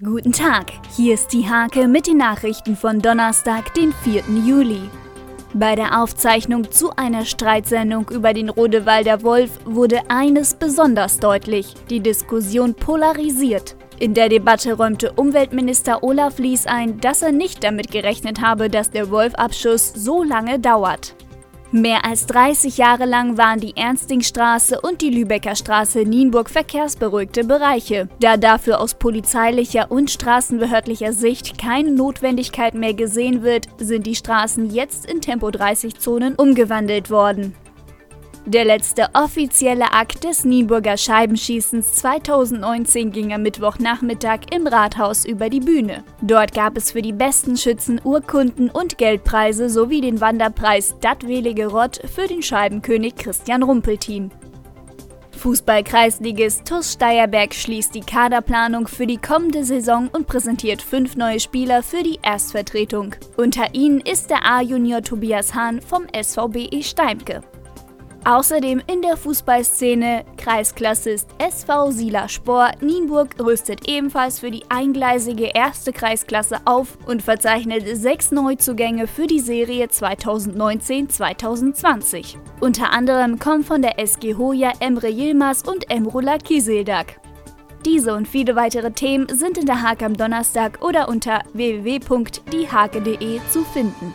Guten Tag, hier ist die Hake mit den Nachrichten von Donnerstag, den 4. Juli. Bei der Aufzeichnung zu einer Streitsendung über den Rodewalder Wolf wurde eines besonders deutlich: Die Diskussion polarisiert. In der Debatte räumte Umweltminister Olaf Lies ein, dass er nicht damit gerechnet habe, dass der Wolfabschuss so lange dauert. Mehr als 30 Jahre lang waren die Ernstingstraße und die Lübecker Straße Nienburg verkehrsberuhigte Bereiche. Da dafür aus polizeilicher und straßenbehördlicher Sicht keine Notwendigkeit mehr gesehen wird, sind die Straßen jetzt in Tempo-30-Zonen umgewandelt worden. Der letzte offizielle Akt des Nienburger Scheibenschießens 2019 ging am Mittwochnachmittag im Rathaus über die Bühne. Dort gab es für die besten Schützen Urkunden und Geldpreise sowie den Wanderpreis Dattwelige Rott für den Scheibenkönig Christian Rumpelteam. Fußball-Kreisligist TuS Steierberg schließt die Kaderplanung für die kommende Saison und präsentiert fünf neue Spieler für die Erstvertretung. Unter ihnen ist der A-Junior Tobias Hahn vom SVBE Steimke. Außerdem in der Fußballszene Kreisklassist SV Sila Sport Nienburg rüstet ebenfalls für die eingleisige erste Kreisklasse auf und verzeichnet sechs Neuzugänge für die Serie 2019-2020. Unter anderem kommen von der SG Hoja Emre Yilmaz und Emrula Kiseldak. Diese und viele weitere Themen sind in der Hake am Donnerstag oder unter www.diehake.de zu finden.